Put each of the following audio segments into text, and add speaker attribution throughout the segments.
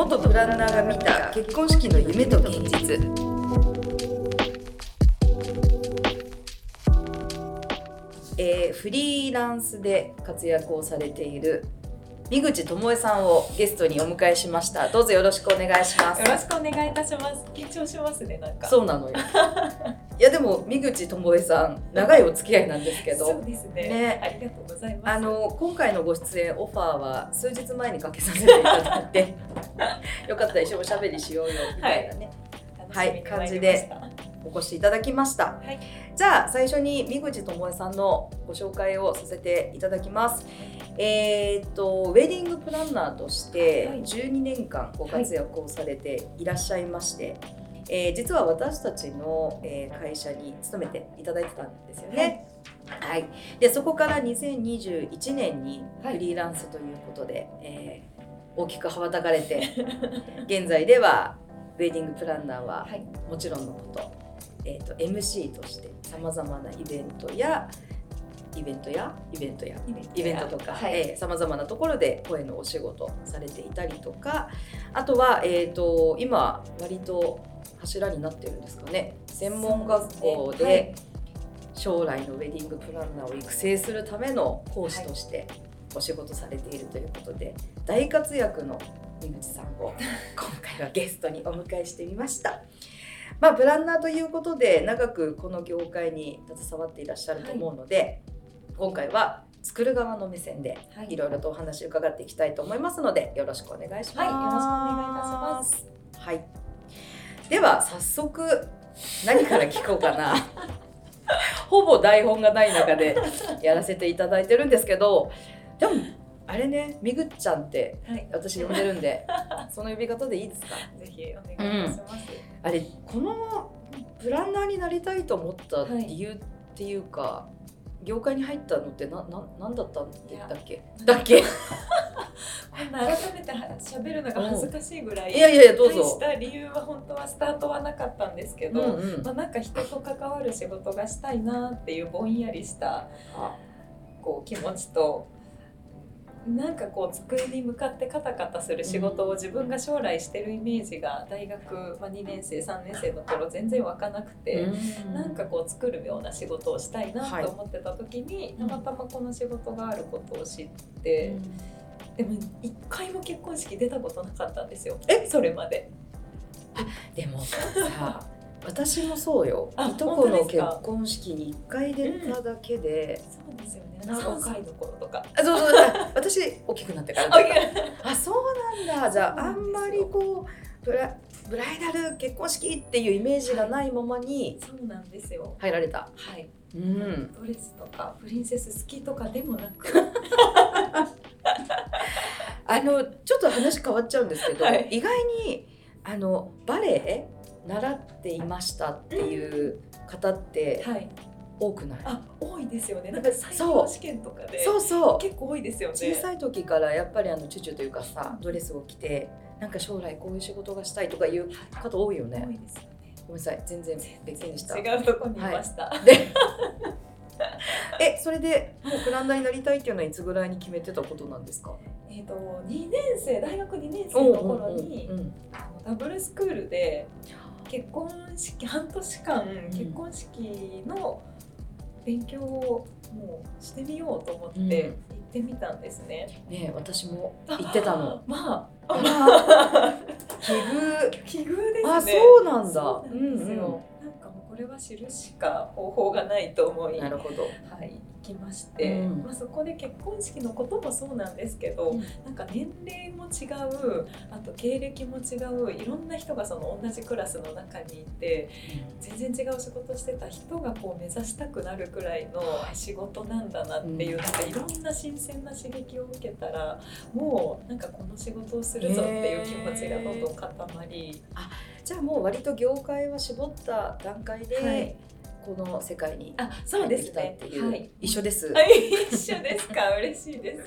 Speaker 1: 元プランナーが見た結婚式の夢と現実えーフリーランスで活躍をされている三口智恵さんをゲストにお迎えしましたどうぞよろしくお願いします
Speaker 2: よろしくお願いいたします。緊張しますね、なんか。
Speaker 1: そうなのよ いやでも三口智恵さん長いお付き合いなんですけど。
Speaker 2: そうですね。
Speaker 1: ね。
Speaker 2: ありがとうございます。
Speaker 1: あの今回のご出演オファーは数日前にかけさせていただいて。よかったら一緒におしゃべりしようよみたいなね、
Speaker 2: 楽しみに参りました。
Speaker 1: お越しいただきました、
Speaker 2: はい。
Speaker 1: じゃあ最初に三口智恵さんのご紹介をさせていただきます。えーっとウェディングプランナーとして
Speaker 2: はい。
Speaker 1: 12年間ご活躍をされていらっしゃいまして、えー実は私たちの、えー会社に勤めていただいてたんですよね。はい、でそこから2021年に
Speaker 2: はい。
Speaker 1: フリーランスということで、えー大きく羽ばたかれて 現在ではウェディングプランナーは
Speaker 2: はい。
Speaker 1: もちろんのこと,、えー、と MC としてさまざまなイベントやイベントやイベントや。
Speaker 2: イベント
Speaker 1: とか
Speaker 2: はい。
Speaker 1: さまざまなところで声のお仕事されていたりとかあとは、えー、と今割と柱になってるんですかね専門学校
Speaker 2: で
Speaker 1: 将来のウェディングプランナーを育成するための講師としてお仕事されているということで大活躍の三口さんを 今回はゲストにお迎えしてみました。まあ、プランナーということで長くこの業界に携わっていらっしゃると思うので、今回は作る側の目線で
Speaker 2: はい
Speaker 1: いろいろとお話を伺っていきたいと思いますのでよろしくお願いします。
Speaker 2: はいよろしくお願いいたします。
Speaker 1: はい。では早速何から聞こうかな。ほぼ台本がない中でやらせていただいてるんですけど、でもあれね、みぐっちゃんって
Speaker 2: はい。
Speaker 1: 私呼んでるんで、その呼び方でいいですか？
Speaker 2: ぜひお願いします。
Speaker 1: あれこのプランナーになりたいと思った理由っていうか、業界に入ったのってなななんだったんだっけ？だっけ？
Speaker 2: こんな改めて喋るのが恥ずかしいぐらい。
Speaker 1: いやいやいやどう
Speaker 2: 大
Speaker 1: ぞ
Speaker 2: し。た理由は本当はスタートはなかったんですけど、
Speaker 1: うんうん
Speaker 2: まあなんか人と関わる仕事がしたいなっていうぼんやりした
Speaker 1: あ
Speaker 2: こう気持ちとなんかこう机に向かってカタカタする仕事を自分が将来してるイメージが大学、まあ、2年生3年生の頃全然湧かなくて。
Speaker 1: うん。
Speaker 2: なんかこう作るような仕事をしたいな
Speaker 1: はい
Speaker 2: と思ってた時に、
Speaker 1: うん
Speaker 2: たまたまこの仕事があることを知って、でも一回も結婚式出たことなかったんですよ。え？それまで。
Speaker 1: でもさ私もそうよ。
Speaker 2: あ
Speaker 1: いとこの結婚式に1回出ただけで、
Speaker 2: そうですよね。若いの頃とか。
Speaker 1: あそうそう。あ私大きくなってから
Speaker 2: あ
Speaker 1: そうなんだ。じゃああ
Speaker 2: ん
Speaker 1: まりこうブラブライダル結婚式っていうイメージがないままに
Speaker 2: そうなんですよ。
Speaker 1: 入られた、
Speaker 2: はい。
Speaker 1: うん、
Speaker 2: ドレスとかプリンセス好きとかでもなく。
Speaker 1: あのちょっと話変わっちゃうんですけど、
Speaker 2: はい。
Speaker 1: 意外にあのバレエ習っていましたっていう方って
Speaker 2: はい。
Speaker 1: 多くない、
Speaker 2: あ多いですよね。なんか採
Speaker 1: そう
Speaker 2: 用試験とかで
Speaker 1: そう。そう
Speaker 2: 結構多いですよね。
Speaker 1: 小さい時からやっぱりあのチュチュというかさドレスを着てなんか将来こういう仕事がしたいとかいう方多いよ
Speaker 2: 多
Speaker 1: ね
Speaker 2: いですよね。
Speaker 1: ごめんなさい全然別にした。
Speaker 2: 違うとこにいました、
Speaker 1: でえそれでもうプランナーになりたいっていうのはいつぐらいに決めてたことなんですか？
Speaker 2: えっ、と2年生大学2年生の頃に、ダブルスクールで結婚式半年間結婚式の勉強をもうしてみようと思って
Speaker 1: うん。
Speaker 2: 行ってみたんですね。
Speaker 1: ねえ私も言ってたの。
Speaker 2: まあ。
Speaker 1: あ奇遇
Speaker 2: 奇遇ですね。
Speaker 1: あそうなんだ
Speaker 2: そうなんですよ。
Speaker 1: うんうん。
Speaker 2: なんかもうこれは知るしか方法がないと思い、
Speaker 1: なるほど。
Speaker 2: はい、行きまして、
Speaker 1: うん。
Speaker 2: まあ、そこで結婚式のこともそうなんですけど、
Speaker 1: うん。
Speaker 2: なんか年齢も違うあと経歴も違ういろんな人がその同じクラスの中にいて全然違う仕事してた人がこう目指したくなるくらいの仕事なんだなっていう、
Speaker 1: うん。
Speaker 2: なんかいろんな新鮮な刺激を受けたらもうなんかこの仕事をするぞっていう気持ちがどんどん固まり、
Speaker 1: じゃあもう割と業界は絞った段階で、
Speaker 2: はい
Speaker 1: この世界に
Speaker 2: あそうですね。
Speaker 1: 入ってきたっていう、
Speaker 2: はい、
Speaker 1: 一緒です、
Speaker 2: はい一緒ですか？嬉しいです。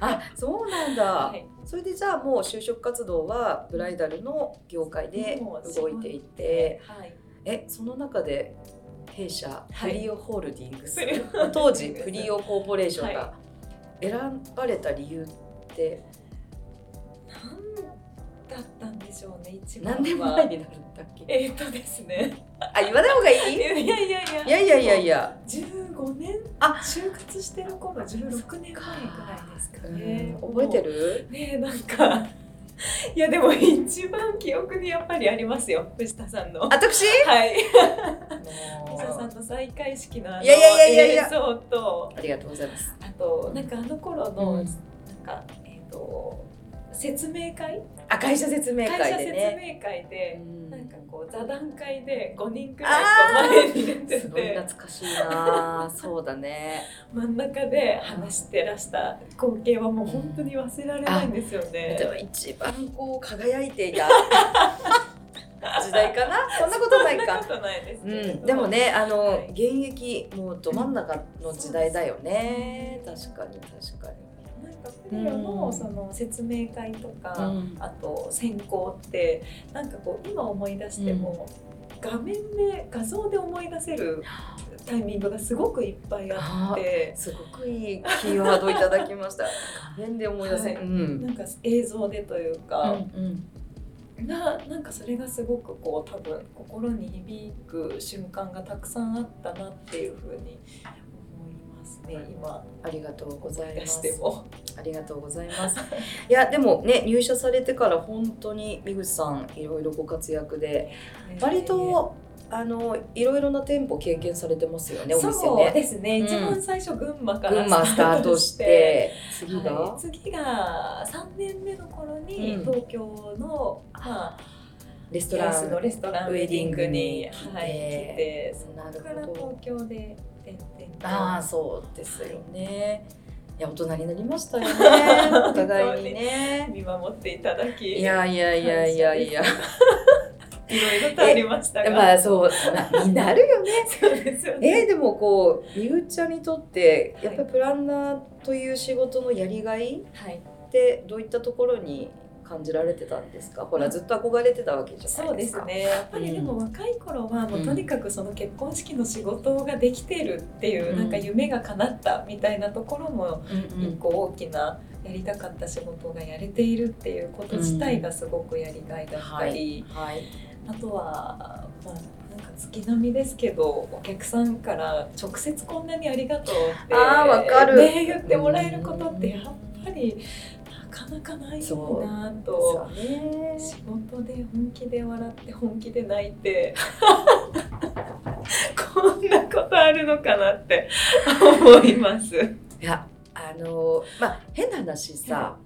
Speaker 1: あそうなんだ、
Speaker 2: はい。
Speaker 1: それでじゃあもう就職活動はブライダルの業界で動いていて。
Speaker 2: はい。
Speaker 1: えその中で弊社
Speaker 2: はい
Speaker 1: フリオホールディングス、
Speaker 2: フリオホールディングス。
Speaker 1: 当時フリオコーポレーションが
Speaker 2: は
Speaker 1: 選ばれた理由って、
Speaker 2: なんだったんでしょうね一番
Speaker 1: 何年前になるんだっけ？
Speaker 2: えー、っとですね。
Speaker 1: あ言わない方がいい？
Speaker 2: いやいやいやいや。
Speaker 1: いやいやいや
Speaker 2: 15年？
Speaker 1: あ。
Speaker 2: 就活してる頃十六年前ぐらいですかね、
Speaker 1: う、覚えてる？
Speaker 2: ねなんか。いやでも一番記憶にやっぱりありますよ藤田さんの。
Speaker 1: 私？
Speaker 2: はい。藤田さんの再開式のあの映像と
Speaker 1: ありがとうございます。
Speaker 2: あとなんかあの頃の、
Speaker 1: うん、
Speaker 2: なんかえっ、ー、と説明会？
Speaker 1: あ会社説明
Speaker 2: 会社説
Speaker 1: 会でね
Speaker 2: 明会で、
Speaker 1: うん。
Speaker 2: なんかこう座談会で5人くらい前に出て
Speaker 1: すごい
Speaker 2: て
Speaker 1: 懐かしいなそうだね。
Speaker 2: 真ん中で話してらした光景はもう本当に忘れられないんですよね。
Speaker 1: でも一番こう輝いていた 時代かな？そんなことないか。
Speaker 2: で
Speaker 1: もねあの、
Speaker 2: はい。
Speaker 1: 現役もうど真ん中の時代だよね、確かに確か
Speaker 2: なんかプリオの
Speaker 1: うん
Speaker 2: その説明会とか、
Speaker 1: に、
Speaker 2: あと選考ってなんかこう今思い出しても、画面で画像で思い出せるタイミングがすごくいっぱいあって。
Speaker 1: すごくいいキーワードいただきました。画面で思い出せ、
Speaker 2: はい。
Speaker 1: うん。
Speaker 2: なんか映像でという
Speaker 1: う
Speaker 2: か、
Speaker 1: ん。
Speaker 2: ななんかそれがすごくこう多分心に響く瞬間がたくさんあったなっていうふうにね今
Speaker 1: ありがとうござい
Speaker 2: 出
Speaker 1: ます。
Speaker 2: しても。
Speaker 1: ありがとうございます。いやでもね入社されてから本当に三口さんいろいろご活躍で割とあのいろいろな店舗経験されてますよね
Speaker 2: そう
Speaker 1: ね
Speaker 2: ですね、
Speaker 1: うん。
Speaker 2: 一番最初群馬から
Speaker 1: スタートして次が、
Speaker 2: はい。次が3年目の頃に
Speaker 1: うん。
Speaker 2: 東京の、まあ、
Speaker 1: レストラン。
Speaker 2: のレストランウェディングに来て。そ
Speaker 1: な
Speaker 2: こから東京で
Speaker 1: ああそうですよね。いや大人になりましたよね。お互いにね。
Speaker 2: 見守っていただき
Speaker 1: いやいやいやいやいや。
Speaker 2: いろいろとありましたが
Speaker 1: まあそう、まあ、になるよね。
Speaker 2: そうですよね
Speaker 1: えー、でもこうみゆちゃんにとってやっぱりプランナーという仕事のやりがい
Speaker 2: はい
Speaker 1: ってどういったところに感じられてたんですか？ほらずっと憧れてたわけじゃ
Speaker 2: そ
Speaker 1: ないでか。
Speaker 2: うですすねやっぱりでも若い頃はもうとにかくその結婚式の仕事ができているっていう、
Speaker 1: うん。
Speaker 2: なんか夢が叶ったみたいなところも
Speaker 1: うんうん。
Speaker 2: 一個大きなやりたかった仕事がやれているっていうこと自体がすごくやりがいだったり、
Speaker 1: はい。
Speaker 2: あとは、まあ、なんか月並みですけどお客さんから直接こんなにありがとうって
Speaker 1: あかる。
Speaker 2: ね、言ってもらえることってやっぱりなかなかないなと。
Speaker 1: ね。
Speaker 2: 仕事で本気で笑って本気で泣いて。こんなことあるのかなって思います。
Speaker 1: いやあのまあ変な話さ、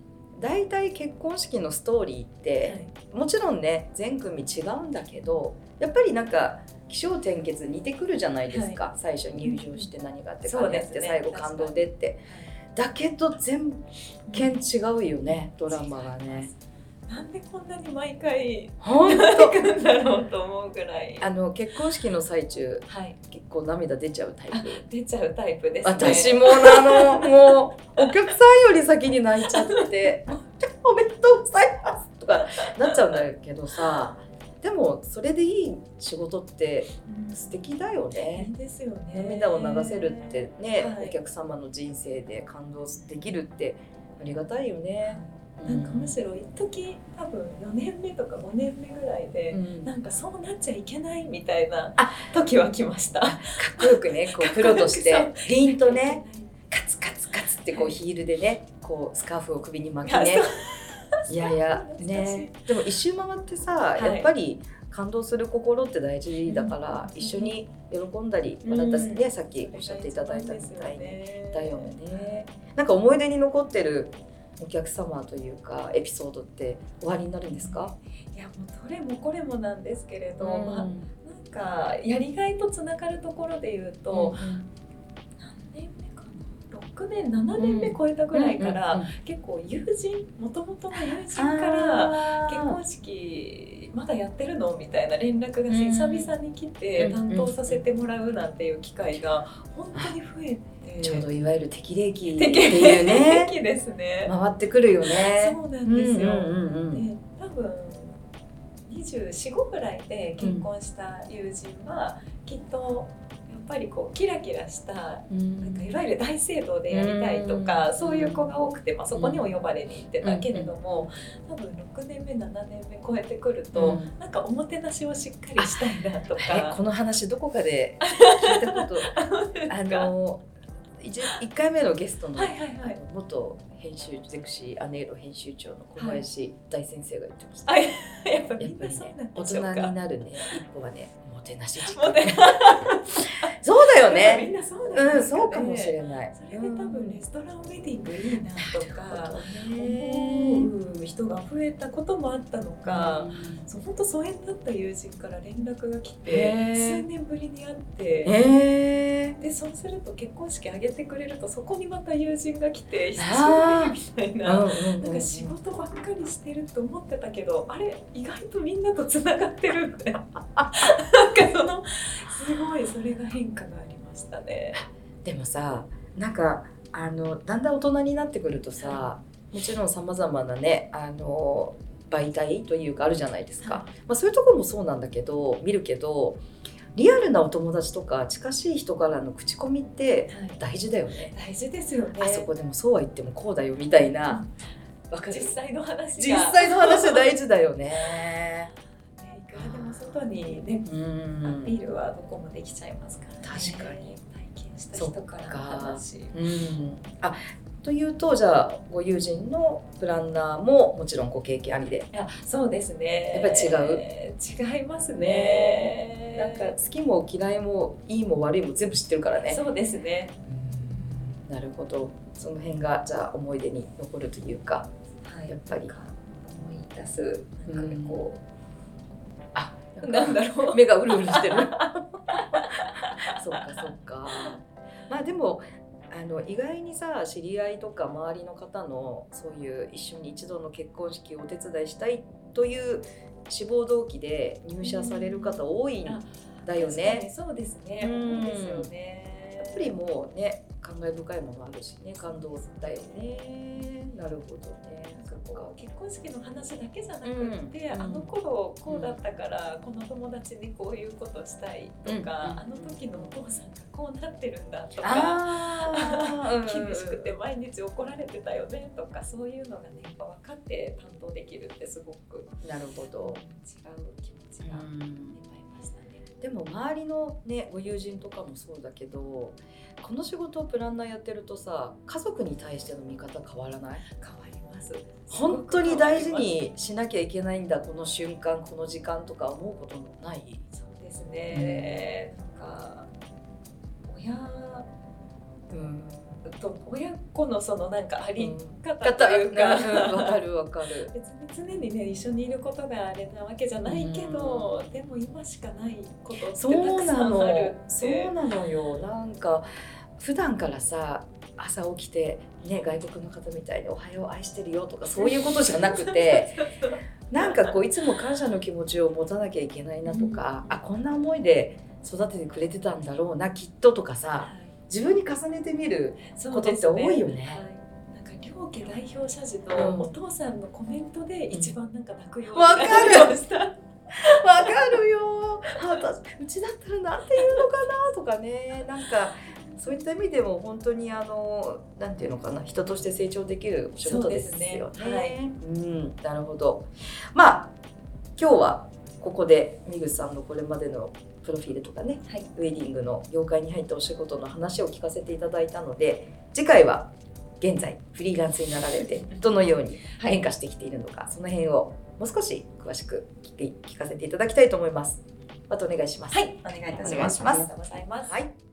Speaker 1: 大体結婚式のストーリーって、もちろんね全組違うんだけどやっぱりなんか起承転結似てくるじゃないですか、最初入場して何があって
Speaker 2: そうですね。
Speaker 1: 金って最後感動でってだけど全件違うよねドラマがね。
Speaker 2: なんでこんなに毎回
Speaker 1: 本
Speaker 2: 泣
Speaker 1: 当
Speaker 2: くんだろうと思うぐらい。
Speaker 1: あの結婚式の最中
Speaker 2: はい、
Speaker 1: 結構涙出ちゃうタイプ。
Speaker 2: 出ちゃうタイプですね。
Speaker 1: 私もなの もうお客さんより先に泣いちゃって「おめでとうございます」とかなっちゃうんだけどさでもそれでいい仕事って
Speaker 2: うん。
Speaker 1: 素敵だよ
Speaker 2: い
Speaker 1: ね
Speaker 2: いですよね。
Speaker 1: 涙を流せるってね、
Speaker 2: はい。
Speaker 1: お客様の人生で感動できるってありがたいよね。
Speaker 2: なんかむしろ一時多分4年目とか5年目ぐらいで、
Speaker 1: うん。か
Speaker 2: なんかそうなっちゃいけないみたいな
Speaker 1: あ
Speaker 2: 時は来ました。
Speaker 1: っこよくねこうプロとして。凛とねカツカツカツってこうヒールでねこうスカーフを首に巻きねいやいやね。でも一周回ってさ、
Speaker 2: い。
Speaker 1: やっぱり感動する心って大事だから、
Speaker 2: うん。
Speaker 1: 一緒に喜んだり笑った、
Speaker 2: うん
Speaker 1: ねさっきおっしゃっていただいたみたいに、
Speaker 2: ね。
Speaker 1: だよね。なんか思い出に残ってるお客様というかエピソードって終わりになるんですか、
Speaker 2: いやもうどれもこれもなんですけれど、
Speaker 1: うん。
Speaker 2: まあなんかやりがいとつながるところで言うと、何年目かな6年7年目超えたぐらいから、結構友人もともとの友人から結婚式まだやってるの？みたいな連絡が
Speaker 1: うん。
Speaker 2: 久々に来て
Speaker 1: うん
Speaker 2: 担当させてもらうなんていう機会が本当に増えて。
Speaker 1: ちょうどいわゆる適齢期って
Speaker 2: 適
Speaker 1: いうね。
Speaker 2: 齢期ですね。
Speaker 1: 回ってくるよね。
Speaker 2: そうなんですよ。
Speaker 1: うんうんうんうん。
Speaker 2: で多分24、5ぐらいで結婚した友人は、きっとぱりこうキラキラした
Speaker 1: うん。
Speaker 2: なんかいわゆる大聖堂でやりたいとか、
Speaker 1: うん。
Speaker 2: そういう子が多くて、まあ、そこにも呼ばれに行ってたけれども、多分6年目7年目超えてくると、
Speaker 1: うん。
Speaker 2: なんかおもてなしをしっかりしたいなと
Speaker 1: え
Speaker 2: か。
Speaker 1: この話どこかで聞いたこと あの一一回目のゲストの
Speaker 2: はいはいはい。
Speaker 1: 元編集ゼクシーアネーロ編集長の小林大先生が言ってました、
Speaker 2: あやっぱ
Speaker 1: 大人。になるね一歩はねてなし時間そうだよ
Speaker 2: み
Speaker 1: ね
Speaker 2: んなそうなん
Speaker 1: うんそうかもしれない。
Speaker 2: それで多分レストランウェディングいいなとか
Speaker 1: ね
Speaker 2: 思う人が増えたこともあったのか、そう本当疎遠だった友人から連絡が来て数年ぶりに会って。
Speaker 1: え
Speaker 2: でそうすると結婚式挙げてくれるとそこにまた友人が来て久しぶりみたい
Speaker 1: ー
Speaker 2: な。
Speaker 1: うん
Speaker 2: なんか仕事ばっかりしてると思ってたけどあれ？意外とみんなとつながってるってな。んかそのすごいそれが変化がありましたね。
Speaker 1: でもさなんかあのだんだん大人になってくるとさもちろんさまざまなねあの媒体というかあるじゃないですか、まあ、そういうところもそうなんだけど見るけどリアルなお友達とか近しい人からの口コミって
Speaker 2: はい。
Speaker 1: 大事だよね。
Speaker 2: 大事ですよね。
Speaker 1: あそこでもそうは言ってもこうだよみたいな。わかる
Speaker 2: 実際の話が。
Speaker 1: 実際の話は大事だよね。
Speaker 2: ねいくらでも外にね
Speaker 1: う
Speaker 2: ア
Speaker 1: ん
Speaker 2: ピールはどこもできちゃいますから、ね、
Speaker 1: 確かに。
Speaker 2: 体験した人からの話。
Speaker 1: うん、あというとじゃあご友人のプランナーももちろんご経験ありで。
Speaker 2: いやそうですね。
Speaker 1: やっぱり違う？
Speaker 2: 違いますね。
Speaker 1: なんか好きも嫌いもいいも悪いも全部知ってるからね。
Speaker 2: そうですね。
Speaker 1: うん。なるほど。その辺がじゃあ思い出に残るというか
Speaker 2: はい。
Speaker 1: やっぱり。
Speaker 2: 思い出す。なんかねこ
Speaker 1: あ
Speaker 2: う、なんだろう。
Speaker 1: 目がうるうるしてる。そっかそっか。まあでもあの意外にさ知り合いとか周りの方のそういう一緒に一度の結婚式をお手伝いしたいという志望動機で入社される方多いんだよね。
Speaker 2: そうですね
Speaker 1: うん
Speaker 2: そうですよね
Speaker 1: やっぱりもうね感慨深いものあるしね感動だよね。なるほどね。そっか。
Speaker 2: こう結婚式の話だけじゃなくって、
Speaker 1: うん。
Speaker 2: あの頃こうだったから、この友達にこういうことしたいとか、
Speaker 1: うん。
Speaker 2: あの時のお父さんがこうなってるんだとか。厳しくて毎日怒られてたよねとかそういうのがね分かって担当できるってすごく
Speaker 1: なるほど。
Speaker 2: 違う気持ちが
Speaker 1: うん
Speaker 2: 芽生えましたね。
Speaker 1: でも周りのねご友人とかもそうだけどこの仕事をプランナーやってるとさ家族に対しての見方変わらない？
Speaker 2: 変わります。
Speaker 1: 本当に大事にしなきゃいけないんだこの瞬間この時間とか思うことない？
Speaker 2: そうですね。なんか親
Speaker 1: うん。
Speaker 2: と親子のそのなんかあり方と
Speaker 1: 方
Speaker 2: いうか。
Speaker 1: うんわかるわかる。
Speaker 2: 別に常にね一緒にいることがあれなわけじゃないけど、でも今しかないことってた
Speaker 1: そう
Speaker 2: くさ
Speaker 1: なんの
Speaker 2: ある
Speaker 1: そうなの。よ。なんか普段からさ朝起きてね外国の方みたいに「おはよう愛してるよ」とかそういうことじゃなくて なんかこういつも感謝の気持ちを持たなきゃいけないなとか、あこんな思いで育ててくれてたんだろうなきっととかさ
Speaker 2: はい。
Speaker 1: 自分に重ねてみることって多いよね。
Speaker 2: はい。なんか両家代表者児
Speaker 1: うん。
Speaker 2: のお父さんのコメントで一番なんか泣くようなりました。
Speaker 1: わかるよ。あ私うちだったらなんて言うのかなとかね。なんかそういった意味でも本当にあのなんていうのかな。人として成長できるお仕事ですよね。
Speaker 2: ね。はい。
Speaker 1: うん。なるほど。まあ今日はここで三口さんのこれまでのプロフィールとかね、
Speaker 2: はい
Speaker 1: ウェディングの業界に入ったお仕事の話を聞かせていただいたので次回は現在フリーランスになられて どのように変化してきているのか、その辺をもう少し詳しく聞かせていただきたいと思います。またお願いします。
Speaker 2: はい、お願いいた
Speaker 1: します
Speaker 2: ありがとうございます。
Speaker 1: はい